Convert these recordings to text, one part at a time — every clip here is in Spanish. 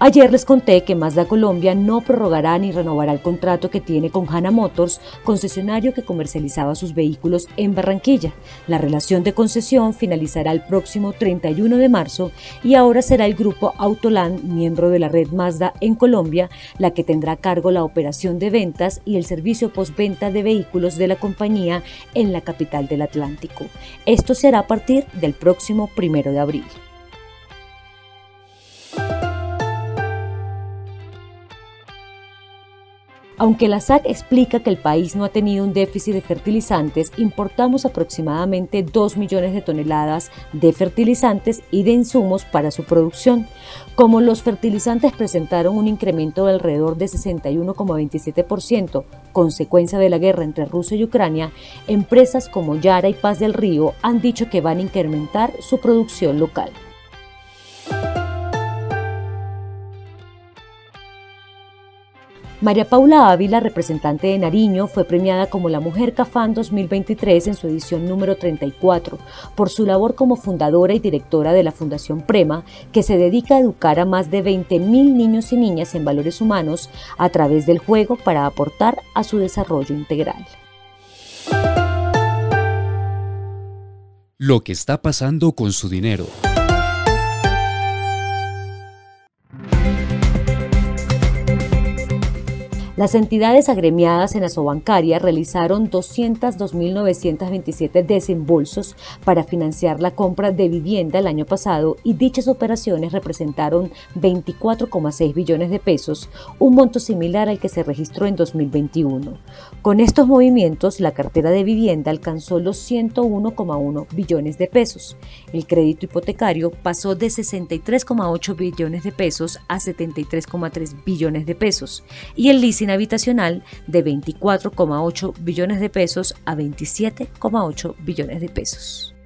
Ayer les conté que Mazda Colombia no prorrogará ni renovará el contrato que tiene con Hanna Motors, concesionario que comercializaba sus vehículos en Barranquilla. La relación de concesión finalizará el próximo 31 de marzo y ahora será el grupo Autoland, miembro de la red Mazda en Colombia, la que tendrá a cargo la operación de ventas y el servicio postventa de vehículos de la compañía en la capital del Atlántico. Esto será a partir del próximo 1 de abril. Aunque la SAC explica que el país no ha tenido un déficit de fertilizantes, importamos aproximadamente 2 millones de toneladas de fertilizantes y de insumos para su producción. Como los fertilizantes presentaron un incremento de alrededor de 61,27%, consecuencia de la guerra entre Rusia y Ucrania, empresas como Yara y Paz del Río han dicho que van a incrementar su producción local. María Paula Ávila, representante de Nariño, fue premiada como la Mujer Cafán 2023 en su edición número 34 por su labor como fundadora y directora de la Fundación Prema, que se dedica a educar a más de 20.000 niños y niñas en valores humanos a través del juego para aportar a su desarrollo integral. Lo que está pasando con su dinero. Las entidades agremiadas en Asobancaria realizaron 202.927 desembolsos para financiar la compra de vivienda el año pasado y dichas operaciones representaron 24,6 billones de pesos, un monto similar al que se registró en 2021. Con estos movimientos, la cartera de vivienda alcanzó los 101,1 billones de pesos. El crédito hipotecario pasó de 63,8 billones de pesos a 73,3 billones de pesos y el leasing habitacional de 24,8 billones de pesos a 27,8 billones de pesos.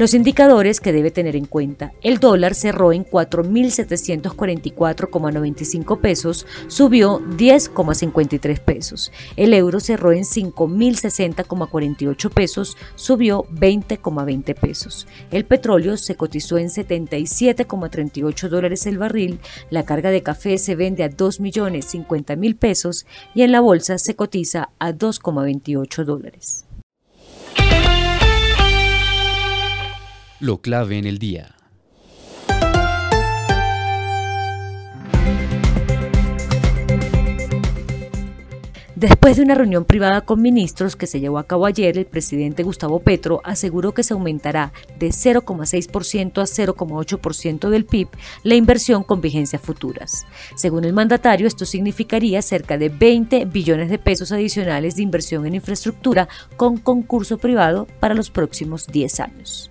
Los indicadores que debe tener en cuenta. El dólar cerró en 4.744,95 pesos, subió 10,53 pesos. El euro cerró en 5.060,48 pesos, subió 20,20 pesos. El petróleo se cotizó en 77,38 dólares el barril. La carga de café se vende a 2.050.000 pesos y en la bolsa se cotiza a 2,28 dólares. Lo clave en el día. Después de una reunión privada con ministros que se llevó a cabo ayer, el presidente Gustavo Petro aseguró que se aumentará de 0,6% a 0,8% del PIB la inversión con vigencias futuras. Según el mandatario, esto significaría cerca de 20 billones de pesos adicionales de inversión en infraestructura con concurso privado para los próximos 10 años.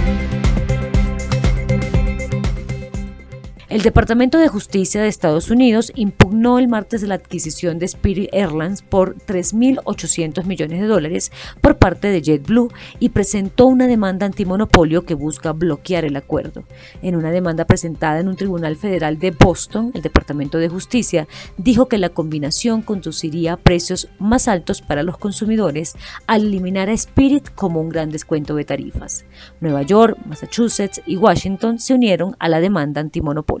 El Departamento de Justicia de Estados Unidos impugnó el martes la adquisición de Spirit Airlines por 3.800 millones de dólares por parte de JetBlue y presentó una demanda antimonopolio que busca bloquear el acuerdo. En una demanda presentada en un tribunal federal de Boston, el Departamento de Justicia dijo que la combinación conduciría a precios más altos para los consumidores al eliminar a Spirit como un gran descuento de tarifas. Nueva York, Massachusetts y Washington se unieron a la demanda antimonopolio.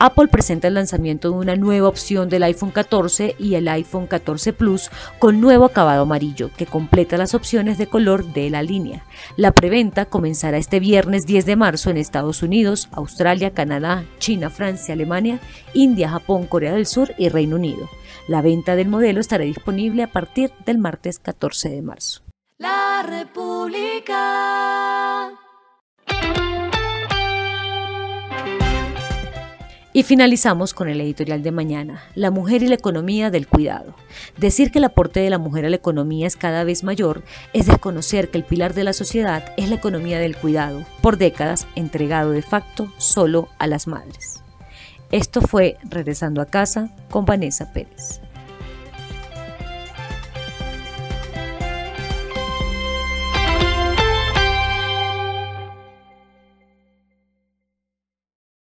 Apple presenta el lanzamiento de una nueva opción del iPhone 14 y el iPhone 14 Plus con nuevo acabado amarillo que completa las opciones de color de la línea. La preventa comenzará este viernes 10 de marzo en Estados Unidos, Australia, Canadá, China, Francia, Alemania, India, Japón, Corea del Sur y Reino Unido. La venta del modelo estará disponible a partir del martes 14 de marzo. La Pública. Y finalizamos con el editorial de mañana, La mujer y la economía del cuidado. Decir que el aporte de la mujer a la economía es cada vez mayor es desconocer que el pilar de la sociedad es la economía del cuidado, por décadas entregado de facto solo a las madres. Esto fue Regresando a casa con Vanessa Pérez.